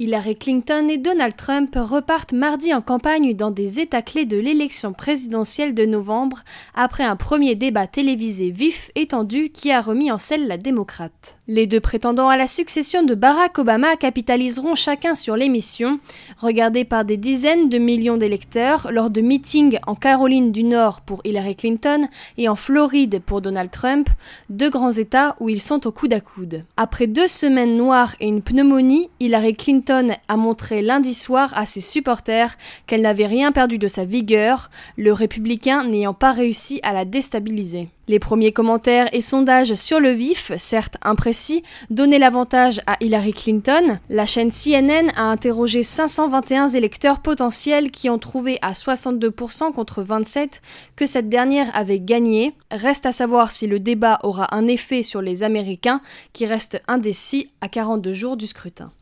Hillary Clinton et Donald Trump repartent mardi en campagne dans des états clés de l'élection présidentielle de novembre après un premier débat télévisé vif et tendu qui a remis en selle la démocrate. Les deux prétendants à la succession de Barack Obama capitaliseront chacun sur l'émission, regardée par des dizaines de millions d'électeurs lors de meetings en Caroline du Nord pour Hillary Clinton et en Floride pour Donald Trump, deux grands États où ils sont au coude à coude. Après deux semaines noires et une pneumonie, Hillary Clinton a montré lundi soir à ses supporters qu'elle n'avait rien perdu de sa vigueur, le républicain n'ayant pas réussi à la déstabiliser. Les premiers commentaires et sondages sur le vif, certes imprécis, donnaient l'avantage à Hillary Clinton. La chaîne CNN a interrogé 521 électeurs potentiels qui ont trouvé à 62% contre 27 que cette dernière avait gagné. Reste à savoir si le débat aura un effet sur les Américains qui restent indécis à 42 jours du scrutin.